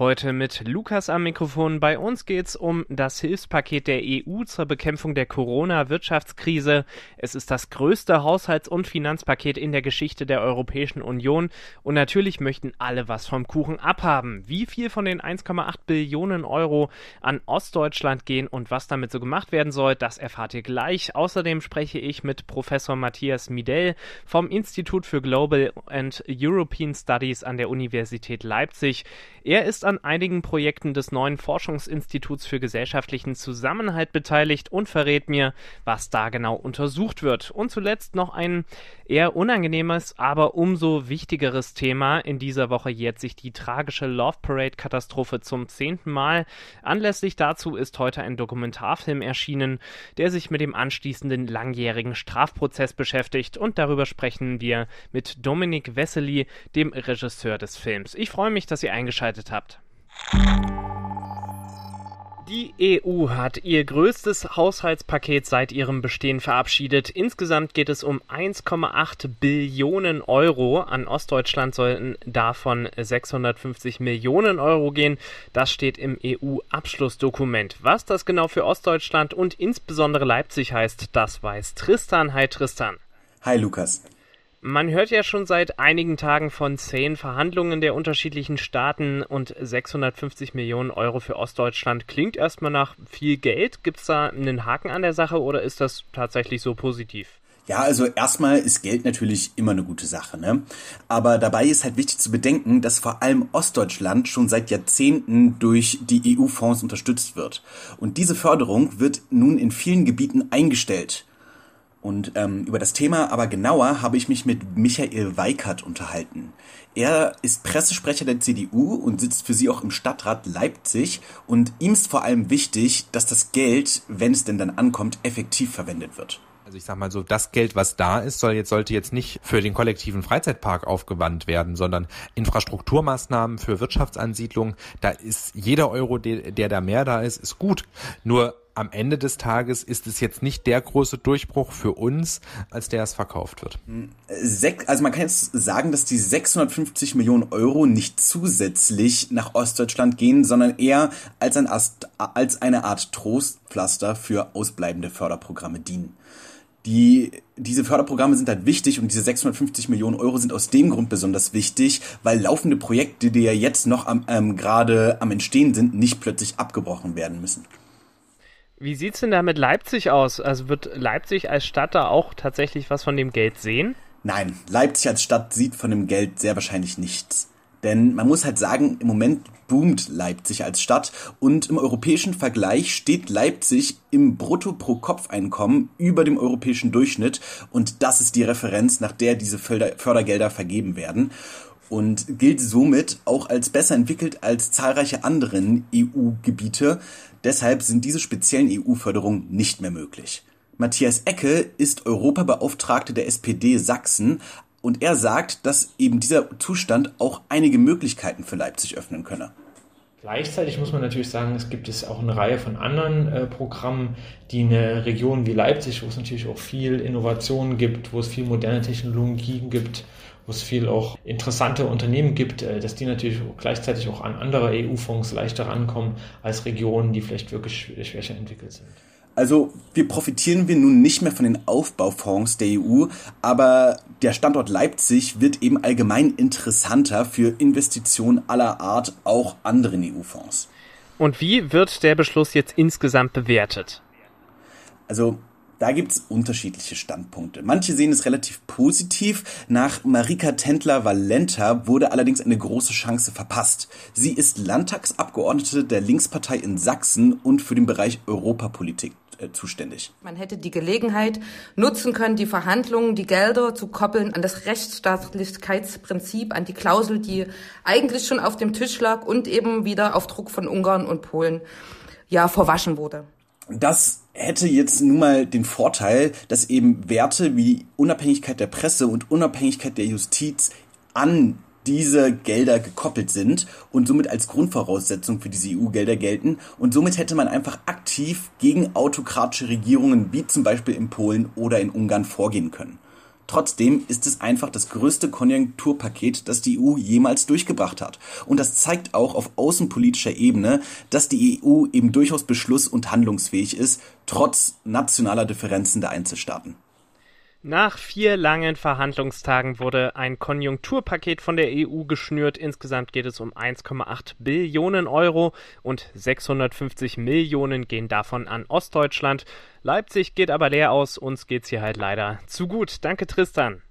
Heute mit Lukas am Mikrofon. Bei uns geht's um das Hilfspaket der EU zur Bekämpfung der Corona-Wirtschaftskrise. Es ist das größte Haushalts- und Finanzpaket in der Geschichte der Europäischen Union. Und natürlich möchten alle was vom Kuchen abhaben. Wie viel von den 1,8 Billionen Euro an Ostdeutschland gehen und was damit so gemacht werden soll, das erfahrt ihr gleich. Außerdem spreche ich mit Professor Matthias Midell vom Institut für Global and European Studies an der Universität Leipzig. Er ist an einigen Projekten des neuen Forschungsinstituts für gesellschaftlichen Zusammenhalt beteiligt und verrät mir, was da genau untersucht wird. Und zuletzt noch ein eher unangenehmes, aber umso wichtigeres Thema. In dieser Woche jährt sich die tragische Love Parade Katastrophe zum zehnten Mal. Anlässlich dazu ist heute ein Dokumentarfilm erschienen, der sich mit dem anschließenden langjährigen Strafprozess beschäftigt und darüber sprechen wir mit Dominik Wessely, dem Regisseur des Films. Ich freue mich, dass ihr eingeschaltet habt. Die EU hat ihr größtes Haushaltspaket seit ihrem Bestehen verabschiedet. Insgesamt geht es um 1,8 Billionen Euro. An Ostdeutschland sollten davon 650 Millionen Euro gehen. Das steht im EU-Abschlussdokument. Was das genau für Ostdeutschland und insbesondere Leipzig heißt, das weiß Tristan. Hi Tristan. Hi Lukas. Man hört ja schon seit einigen Tagen von zehn Verhandlungen der unterschiedlichen Staaten und 650 Millionen Euro für Ostdeutschland. Klingt erstmal nach viel Geld. Gibt es da einen Haken an der Sache oder ist das tatsächlich so positiv? Ja, also erstmal ist Geld natürlich immer eine gute Sache, ne? Aber dabei ist halt wichtig zu bedenken, dass vor allem Ostdeutschland schon seit Jahrzehnten durch die EU-Fonds unterstützt wird. Und diese Förderung wird nun in vielen Gebieten eingestellt. Und ähm, über das Thema aber genauer habe ich mich mit Michael Weikert unterhalten. Er ist Pressesprecher der CDU und sitzt für sie auch im Stadtrat Leipzig. Und ihm ist vor allem wichtig, dass das Geld, wenn es denn dann ankommt, effektiv verwendet wird. Also ich sag mal so, das Geld, was da ist, soll jetzt, sollte jetzt nicht für den kollektiven Freizeitpark aufgewandt werden, sondern Infrastrukturmaßnahmen für Wirtschaftsansiedlung. Da ist jeder Euro, der, der da mehr da ist, ist gut. Nur am Ende des Tages ist es jetzt nicht der große Durchbruch für uns, als der es verkauft wird. Also man kann jetzt sagen, dass die 650 Millionen Euro nicht zusätzlich nach Ostdeutschland gehen, sondern eher als, ein Ast, als eine Art Trostpflaster für ausbleibende Förderprogramme dienen. Die, diese Förderprogramme sind halt wichtig und diese 650 Millionen Euro sind aus dem Grund besonders wichtig, weil laufende Projekte, die ja jetzt noch am, ähm, gerade am Entstehen sind, nicht plötzlich abgebrochen werden müssen. Wie sieht's denn da mit Leipzig aus? Also wird Leipzig als Stadt da auch tatsächlich was von dem Geld sehen? Nein, Leipzig als Stadt sieht von dem Geld sehr wahrscheinlich nichts. Denn man muss halt sagen, im Moment boomt Leipzig als Stadt und im europäischen Vergleich steht Leipzig im Brutto-pro-Kopf-Einkommen über dem europäischen Durchschnitt und das ist die Referenz, nach der diese Fördergelder vergeben werden und gilt somit auch als besser entwickelt als zahlreiche anderen EU-Gebiete. Deshalb sind diese speziellen EU-Förderungen nicht mehr möglich. Matthias Ecke ist Europabeauftragte der SPD Sachsen und er sagt, dass eben dieser Zustand auch einige Möglichkeiten für Leipzig öffnen könne. Gleichzeitig muss man natürlich sagen, es gibt es auch eine Reihe von anderen äh, Programmen, die eine Region wie Leipzig, wo es natürlich auch viel Innovation gibt, wo es viel moderne Technologien gibt, wo es viel auch interessante Unternehmen gibt, äh, dass die natürlich gleichzeitig auch an andere EU-Fonds leichter rankommen als Regionen, die vielleicht wirklich schwächer entwickelt sind. Also wir profitieren wir nun nicht mehr von den Aufbaufonds der EU, aber der Standort Leipzig wird eben allgemein interessanter für Investitionen aller Art, auch anderen EU-Fonds. Und wie wird der Beschluss jetzt insgesamt bewertet? Also da gibt's unterschiedliche Standpunkte. Manche sehen es relativ positiv. Nach Marika Tendler-Valenta wurde allerdings eine große Chance verpasst. Sie ist Landtagsabgeordnete der Linkspartei in Sachsen und für den Bereich Europapolitik äh, zuständig. Man hätte die Gelegenheit nutzen können, die Verhandlungen, die Gelder zu koppeln an das Rechtsstaatlichkeitsprinzip, an die Klausel, die eigentlich schon auf dem Tisch lag und eben wieder auf Druck von Ungarn und Polen ja verwaschen wurde. Das hätte jetzt nun mal den Vorteil, dass eben Werte wie Unabhängigkeit der Presse und Unabhängigkeit der Justiz an diese Gelder gekoppelt sind und somit als Grundvoraussetzung für diese EU-Gelder gelten. Und somit hätte man einfach aktiv gegen autokratische Regierungen wie zum Beispiel in Polen oder in Ungarn vorgehen können. Trotzdem ist es einfach das größte Konjunkturpaket, das die EU jemals durchgebracht hat. Und das zeigt auch auf außenpolitischer Ebene, dass die EU eben durchaus beschluss- und handlungsfähig ist, trotz nationaler Differenzen der Einzelstaaten. Nach vier langen Verhandlungstagen wurde ein Konjunkturpaket von der EU geschnürt. Insgesamt geht es um 1,8 Billionen Euro und 650 Millionen gehen davon an Ostdeutschland. Leipzig geht aber leer aus. Uns geht's hier halt leider zu gut. Danke, Tristan.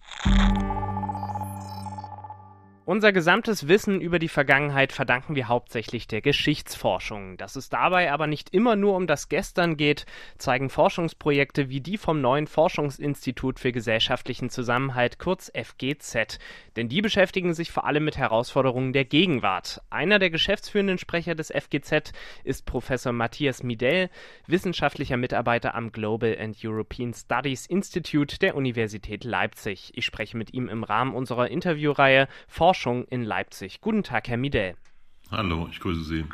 Unser gesamtes Wissen über die Vergangenheit verdanken wir hauptsächlich der Geschichtsforschung. Dass es dabei aber nicht immer nur um das Gestern geht, zeigen Forschungsprojekte wie die vom neuen Forschungsinstitut für gesellschaftlichen Zusammenhalt, kurz FGZ. Denn die beschäftigen sich vor allem mit Herausforderungen der Gegenwart. Einer der geschäftsführenden Sprecher des FGZ ist Professor Matthias Midell, wissenschaftlicher Mitarbeiter am Global and European Studies Institute der Universität Leipzig. Ich spreche mit ihm im Rahmen unserer Interviewreihe Forschung Forschung in Leipzig. Guten Tag, Herr Midell. Hallo, ich grüße Sie.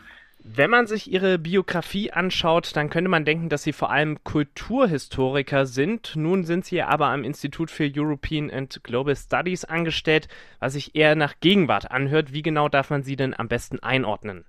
Wenn man sich Ihre Biografie anschaut, dann könnte man denken, dass Sie vor allem Kulturhistoriker sind. Nun sind Sie aber am Institut für European and Global Studies angestellt, was sich eher nach Gegenwart anhört. Wie genau darf man Sie denn am besten einordnen?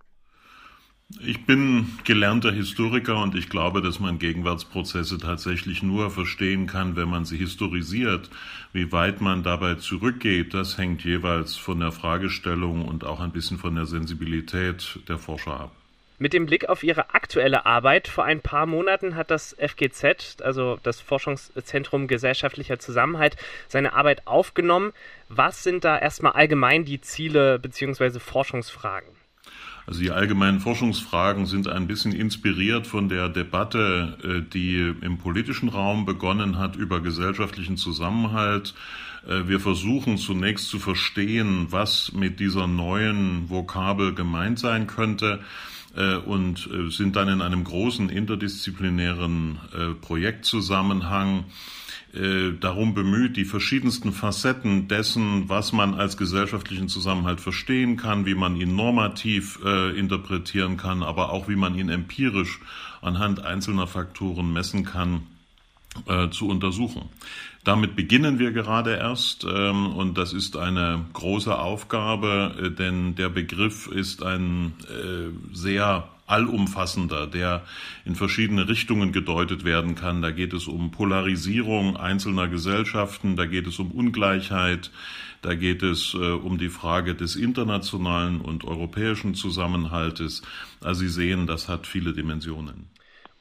Ich bin gelernter Historiker und ich glaube, dass man Gegenwartsprozesse tatsächlich nur verstehen kann, wenn man sie historisiert. Wie weit man dabei zurückgeht, das hängt jeweils von der Fragestellung und auch ein bisschen von der Sensibilität der Forscher ab. Mit dem Blick auf Ihre aktuelle Arbeit, vor ein paar Monaten hat das FGZ, also das Forschungszentrum gesellschaftlicher Zusammenhalt, seine Arbeit aufgenommen. Was sind da erstmal allgemein die Ziele bzw. Forschungsfragen? Also die allgemeinen Forschungsfragen sind ein bisschen inspiriert von der Debatte, äh, die im politischen Raum begonnen hat über gesellschaftlichen Zusammenhalt. Äh, wir versuchen zunächst zu verstehen, was mit dieser neuen Vokabel gemeint sein könnte äh, und sind dann in einem großen interdisziplinären Projektzusammenhang äh, darum bemüht, die verschiedensten Facetten dessen, was man als gesellschaftlichen Zusammenhalt verstehen kann, wie man ihn normativ äh, interpretieren kann, aber auch wie man ihn empirisch anhand einzelner Faktoren messen kann, äh, zu untersuchen. Damit beginnen wir gerade erst ähm, und das ist eine große Aufgabe, äh, denn der Begriff ist ein äh, sehr allumfassender, der in verschiedene Richtungen gedeutet werden kann. Da geht es um Polarisierung einzelner Gesellschaften, da geht es um Ungleichheit, da geht es äh, um die Frage des internationalen und europäischen Zusammenhaltes. Also Sie sehen, das hat viele Dimensionen.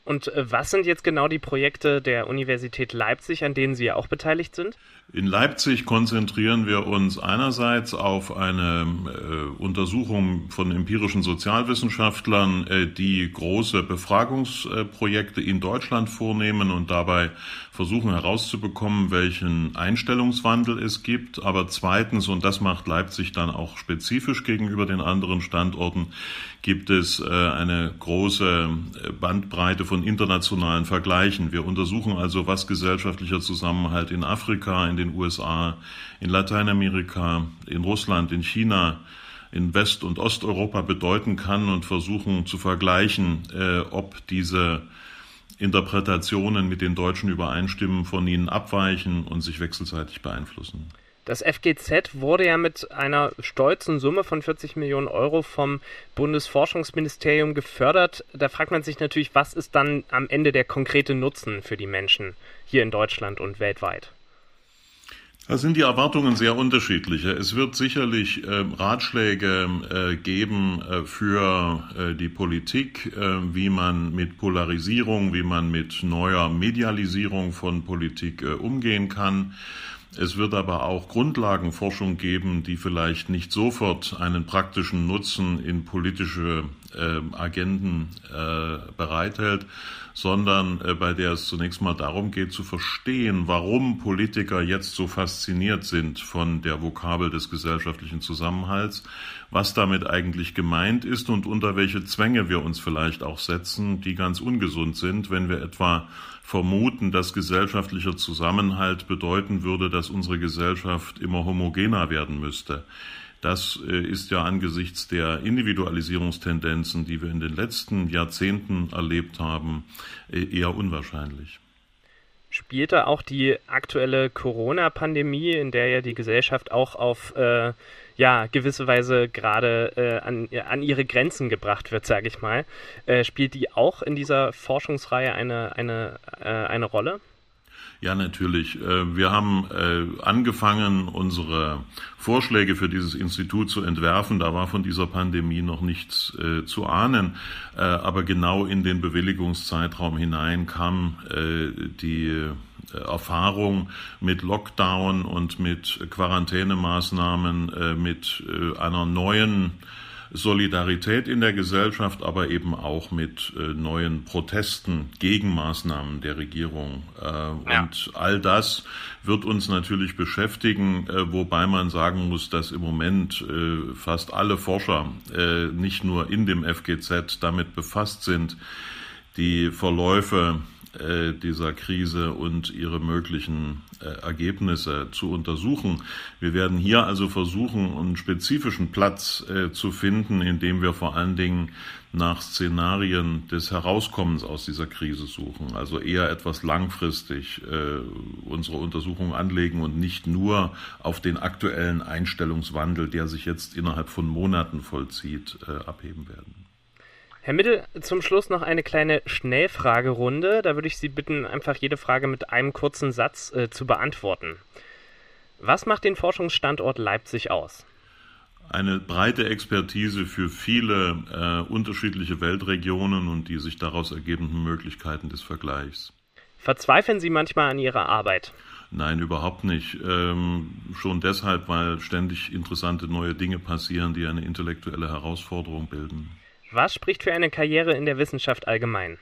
Und äh, was sind jetzt genau die Projekte der Universität Leipzig, an denen Sie ja auch beteiligt sind? In Leipzig konzentrieren wir uns einerseits auf eine äh, Untersuchung von empirischen Sozialwissenschaftlern, äh, die große Befragungsprojekte in Deutschland vornehmen und dabei versuchen herauszubekommen, welchen Einstellungswandel es gibt. Aber zweitens, und das macht Leipzig dann auch spezifisch gegenüber den anderen Standorten, gibt es äh, eine große äh, Bandbreite von internationalen Vergleichen. Wir untersuchen also, was gesellschaftlicher Zusammenhalt in Afrika, in den USA, in Lateinamerika, in Russland, in China, in West- und Osteuropa bedeuten kann und versuchen zu vergleichen, äh, ob diese Interpretationen mit den Deutschen übereinstimmen, von ihnen abweichen und sich wechselseitig beeinflussen. Das FGZ wurde ja mit einer stolzen Summe von 40 Millionen Euro vom Bundesforschungsministerium gefördert. Da fragt man sich natürlich, was ist dann am Ende der konkrete Nutzen für die Menschen hier in Deutschland und weltweit? Da sind die Erwartungen sehr unterschiedliche. Es wird sicherlich äh, Ratschläge äh, geben äh, für äh, die Politik, äh, wie man mit Polarisierung, wie man mit neuer Medialisierung von Politik äh, umgehen kann. Es wird aber auch Grundlagenforschung geben, die vielleicht nicht sofort einen praktischen Nutzen in politische Agenden äh, bereithält, sondern äh, bei der es zunächst mal darum geht zu verstehen, warum Politiker jetzt so fasziniert sind von der Vokabel des gesellschaftlichen Zusammenhalts, was damit eigentlich gemeint ist und unter welche Zwänge wir uns vielleicht auch setzen, die ganz ungesund sind, wenn wir etwa vermuten, dass gesellschaftlicher Zusammenhalt bedeuten würde, dass unsere Gesellschaft immer homogener werden müsste. Das äh, ist ja angesichts der Individualisierungstendenzen, die wir in den letzten Jahrzehnten erlebt haben, äh, eher unwahrscheinlich. Spielte auch die aktuelle Corona-Pandemie, in der ja die Gesellschaft auch auf äh, ja, gewisse Weise gerade äh, an, an ihre Grenzen gebracht wird, sage ich mal, äh, spielt die auch in dieser Forschungsreihe eine, eine, äh, eine Rolle? Ja, natürlich. Äh, wir haben äh, angefangen, unsere Vorschläge für dieses Institut zu entwerfen. Da war von dieser Pandemie noch nichts äh, zu ahnen. Aber genau in den Bewilligungszeitraum hinein kam die Erfahrung mit Lockdown und mit Quarantänemaßnahmen, mit einer neuen Solidarität in der Gesellschaft, aber eben auch mit äh, neuen Protesten gegen Maßnahmen der Regierung. Äh, ja. Und all das wird uns natürlich beschäftigen, äh, wobei man sagen muss, dass im Moment äh, fast alle Forscher äh, nicht nur in dem FGZ damit befasst sind, die Verläufe äh, dieser Krise und ihre möglichen äh, Ergebnisse zu untersuchen. Wir werden hier also versuchen, einen spezifischen Platz äh, zu finden, in dem wir vor allen Dingen nach Szenarien des Herauskommens aus dieser Krise suchen. Also eher etwas langfristig unsere Untersuchungen anlegen und nicht nur auf den aktuellen Einstellungswandel, der sich jetzt innerhalb von Monaten vollzieht, abheben werden. Herr Mittel, zum Schluss noch eine kleine Schnellfragerunde. Da würde ich Sie bitten, einfach jede Frage mit einem kurzen Satz äh, zu beantworten. Was macht den Forschungsstandort Leipzig aus? Eine breite Expertise für viele äh, unterschiedliche Weltregionen und die sich daraus ergebenden Möglichkeiten des Vergleichs. Verzweifeln Sie manchmal an Ihrer Arbeit? Nein, überhaupt nicht. Ähm, schon deshalb, weil ständig interessante neue Dinge passieren, die eine intellektuelle Herausforderung bilden. Was spricht für eine Karriere in der Wissenschaft allgemein?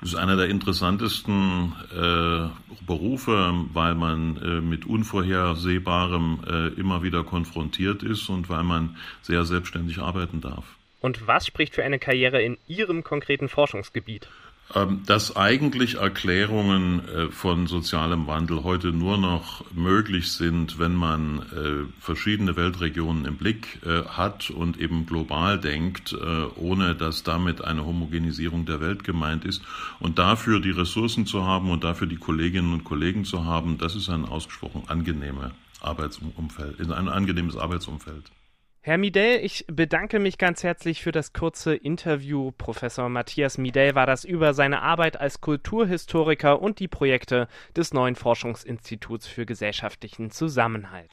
Das ist einer der interessantesten äh, Berufe, weil man äh, mit Unvorhersehbarem äh, immer wieder konfrontiert ist und weil man sehr selbstständig arbeiten darf. Und was spricht für eine Karriere in Ihrem konkreten Forschungsgebiet? Ähm, dass eigentlich Erklärungen äh, von sozialem Wandel heute nur noch möglich sind, wenn man äh, verschiedene Weltregionen im Blick äh, hat und eben global denkt, ohne dass damit eine Homogenisierung der Welt gemeint ist. Und dafür die Ressourcen zu haben und dafür die Kolleginnen und Kollegen zu haben, das ist ein ausgesprochen angenehme Arbeitsumfeld, ein angenehmes Arbeitsumfeld. Herr Midell, ich bedanke mich ganz herzlich für das kurze Interview. Professor Matthias Midell war das über seine Arbeit als Kulturhistoriker und die Projekte des neuen Forschungsinstituts für gesellschaftlichen Zusammenhalt.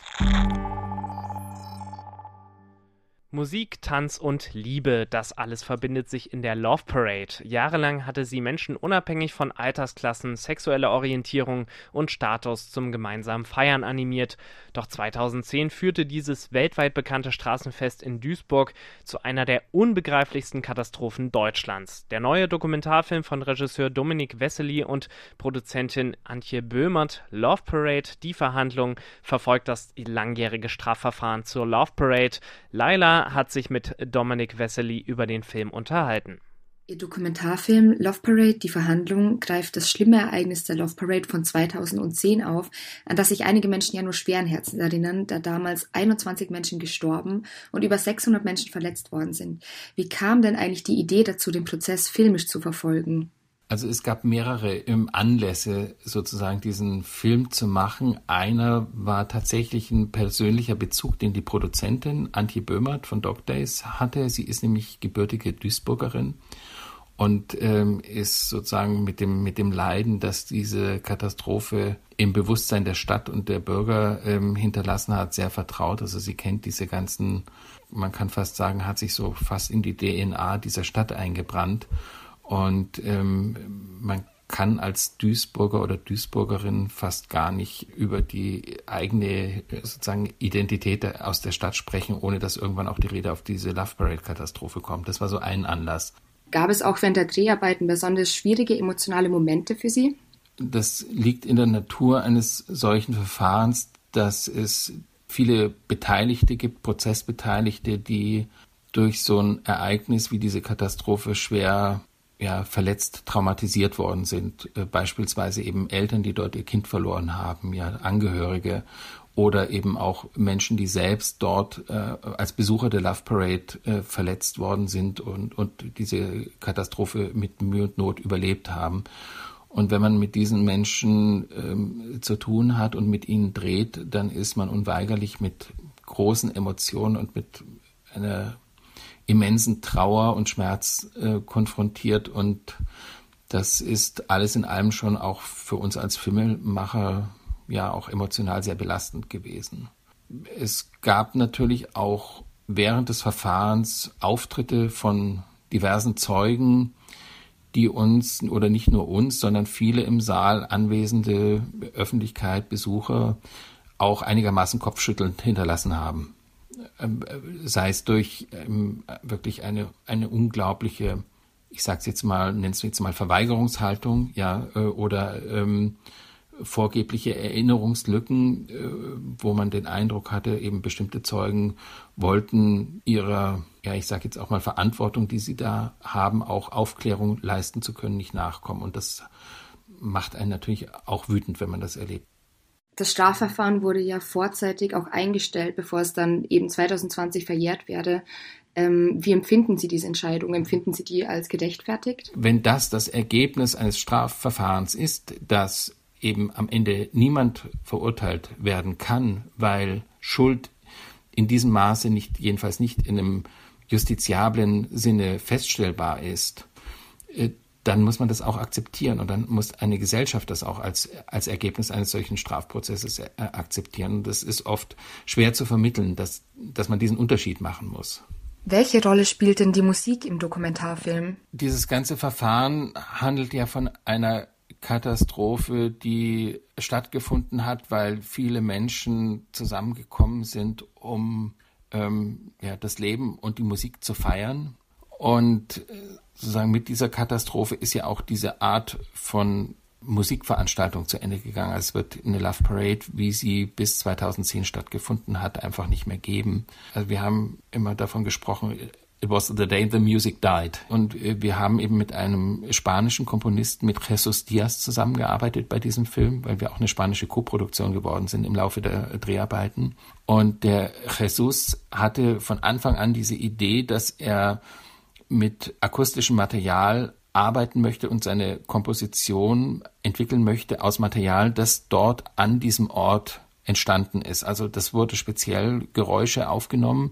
Musik, Tanz und Liebe, das alles verbindet sich in der Love Parade. Jahrelang hatte sie Menschen unabhängig von Altersklassen, sexueller Orientierung und Status zum gemeinsamen Feiern animiert. Doch 2010 führte dieses weltweit bekannte Straßenfest in Duisburg zu einer der unbegreiflichsten Katastrophen Deutschlands. Der neue Dokumentarfilm von Regisseur Dominik Wessely und Produzentin Antje Böhmert, Love Parade, die Verhandlung, verfolgt das langjährige Strafverfahren zur Love Parade. Laila hat sich mit Dominic Wessely über den Film unterhalten. Ihr Dokumentarfilm Love Parade, die Verhandlung, greift das schlimme Ereignis der Love Parade von 2010 auf, an das sich einige Menschen ja nur schweren Herzens erinnern, da damals 21 Menschen gestorben und über 600 Menschen verletzt worden sind. Wie kam denn eigentlich die Idee dazu, den Prozess filmisch zu verfolgen? Also es gab mehrere Anlässe, sozusagen diesen Film zu machen. Einer war tatsächlich ein persönlicher Bezug, den die Produzentin Antje Böhmert von Dog Days hatte. Sie ist nämlich gebürtige Duisburgerin und ähm, ist sozusagen mit dem, mit dem Leiden, dass diese Katastrophe im Bewusstsein der Stadt und der Bürger ähm, hinterlassen hat, sehr vertraut. Also sie kennt diese ganzen, man kann fast sagen, hat sich so fast in die DNA dieser Stadt eingebrannt und ähm, man kann als Duisburger oder Duisburgerin fast gar nicht über die eigene sozusagen Identität aus der Stadt sprechen, ohne dass irgendwann auch die Rede auf diese Love Parade-Katastrophe kommt. Das war so ein Anlass. Gab es auch während der Dreharbeiten besonders schwierige emotionale Momente für Sie? Das liegt in der Natur eines solchen Verfahrens, dass es viele Beteiligte gibt, Prozessbeteiligte, die durch so ein Ereignis wie diese Katastrophe schwer ja, verletzt, traumatisiert worden sind. Äh, beispielsweise eben Eltern, die dort ihr Kind verloren haben, ja, Angehörige oder eben auch Menschen, die selbst dort äh, als Besucher der Love Parade äh, verletzt worden sind und, und diese Katastrophe mit Mühe und Not überlebt haben. Und wenn man mit diesen Menschen ähm, zu tun hat und mit ihnen dreht, dann ist man unweigerlich mit großen Emotionen und mit einer immensen Trauer und Schmerz äh, konfrontiert. Und das ist alles in allem schon auch für uns als Filmemacher ja auch emotional sehr belastend gewesen. Es gab natürlich auch während des Verfahrens Auftritte von diversen Zeugen, die uns oder nicht nur uns, sondern viele im Saal anwesende Öffentlichkeit, Besucher auch einigermaßen kopfschüttelnd hinterlassen haben. Ähm, sei es durch ähm, wirklich eine, eine unglaubliche, ich sag's jetzt mal, nenn's jetzt mal Verweigerungshaltung, ja, äh, oder ähm, vorgebliche Erinnerungslücken, äh, wo man den Eindruck hatte, eben bestimmte Zeugen wollten ihrer, ja, ich sage jetzt auch mal Verantwortung, die sie da haben, auch Aufklärung leisten zu können, nicht nachkommen. Und das macht einen natürlich auch wütend, wenn man das erlebt. Das Strafverfahren wurde ja vorzeitig auch eingestellt, bevor es dann eben 2020 verjährt werde. Ähm, wie empfinden Sie diese Entscheidung? Empfinden Sie die als gerechtfertigt? Wenn das das Ergebnis eines Strafverfahrens ist, dass eben am Ende niemand verurteilt werden kann, weil Schuld in diesem Maße nicht, jedenfalls nicht in einem justiziablen Sinne feststellbar ist, äh, dann muss man das auch akzeptieren und dann muss eine Gesellschaft das auch als, als Ergebnis eines solchen Strafprozesses äh, akzeptieren. Und das ist oft schwer zu vermitteln, dass, dass man diesen Unterschied machen muss. Welche Rolle spielt denn die Musik im Dokumentarfilm? Dieses ganze Verfahren handelt ja von einer Katastrophe, die stattgefunden hat, weil viele Menschen zusammengekommen sind, um ähm, ja, das Leben und die Musik zu feiern. Und äh, sozusagen mit dieser Katastrophe ist ja auch diese Art von Musikveranstaltung zu Ende gegangen. Es wird eine Love Parade, wie sie bis 2010 stattgefunden hat, einfach nicht mehr geben. Also wir haben immer davon gesprochen, It was the day the music died. Und äh, wir haben eben mit einem spanischen Komponisten, mit Jesus Diaz zusammengearbeitet bei diesem Film, weil wir auch eine spanische Koproduktion geworden sind im Laufe der Dreharbeiten. Und der Jesus hatte von Anfang an diese Idee, dass er mit akustischem Material arbeiten möchte und seine Komposition entwickeln möchte aus Material, das dort an diesem Ort entstanden ist. Also das wurde speziell Geräusche aufgenommen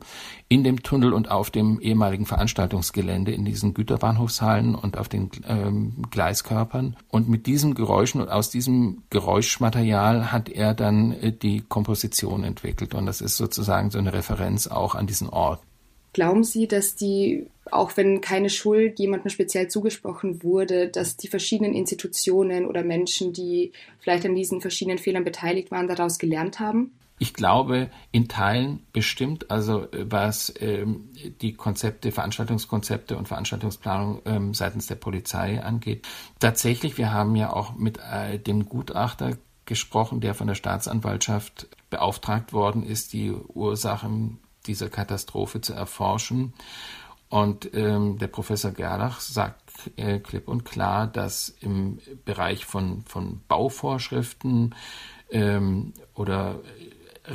in dem Tunnel und auf dem ehemaligen Veranstaltungsgelände, in diesen Güterbahnhofshallen und auf den ähm, Gleiskörpern. Und mit diesen Geräuschen und aus diesem Geräuschmaterial hat er dann äh, die Komposition entwickelt. Und das ist sozusagen so eine Referenz auch an diesen Ort. Glauben Sie, dass die, auch wenn keine Schuld jemandem speziell zugesprochen wurde, dass die verschiedenen Institutionen oder Menschen, die vielleicht an diesen verschiedenen Fehlern beteiligt waren, daraus gelernt haben? Ich glaube, in Teilen bestimmt, also äh, was ähm, die Konzepte, Veranstaltungskonzepte und Veranstaltungsplanung ähm, seitens der Polizei angeht. Tatsächlich, wir haben ja auch mit äh, dem Gutachter gesprochen, der von der Staatsanwaltschaft beauftragt worden ist, die Ursachen dieser Katastrophe zu erforschen. Und ähm, der Professor Gerlach sagt äh, klipp und klar, dass im Bereich von, von Bauvorschriften ähm, oder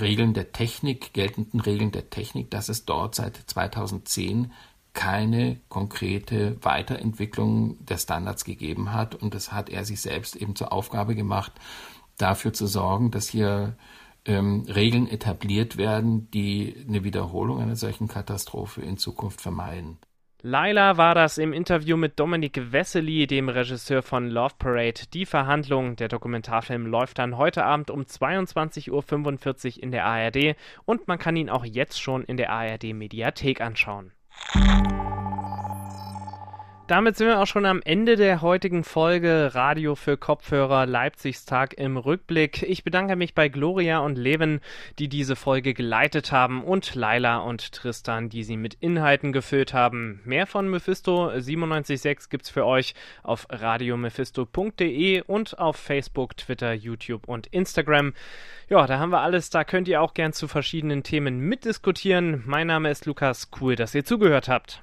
Regeln der Technik, geltenden Regeln der Technik, dass es dort seit 2010 keine konkrete Weiterentwicklung der Standards gegeben hat. Und das hat er sich selbst eben zur Aufgabe gemacht, dafür zu sorgen, dass hier ähm, Regeln etabliert werden, die eine Wiederholung einer solchen Katastrophe in Zukunft vermeiden. Laila war das im Interview mit Dominik Wessely, dem Regisseur von Love Parade. Die Verhandlung, der Dokumentarfilm läuft dann heute Abend um 22.45 Uhr in der ARD und man kann ihn auch jetzt schon in der ARD Mediathek anschauen. Damit sind wir auch schon am Ende der heutigen Folge Radio für Kopfhörer Leipzigstag im Rückblick. Ich bedanke mich bei Gloria und Leven, die diese Folge geleitet haben und Laila und Tristan, die sie mit Inhalten gefüllt haben. Mehr von Mephisto 976 gibt's für euch auf radiomephisto.de und auf Facebook, Twitter, YouTube und Instagram. Ja, da haben wir alles. Da könnt ihr auch gern zu verschiedenen Themen mitdiskutieren. Mein Name ist Lukas. Cool, dass ihr zugehört habt.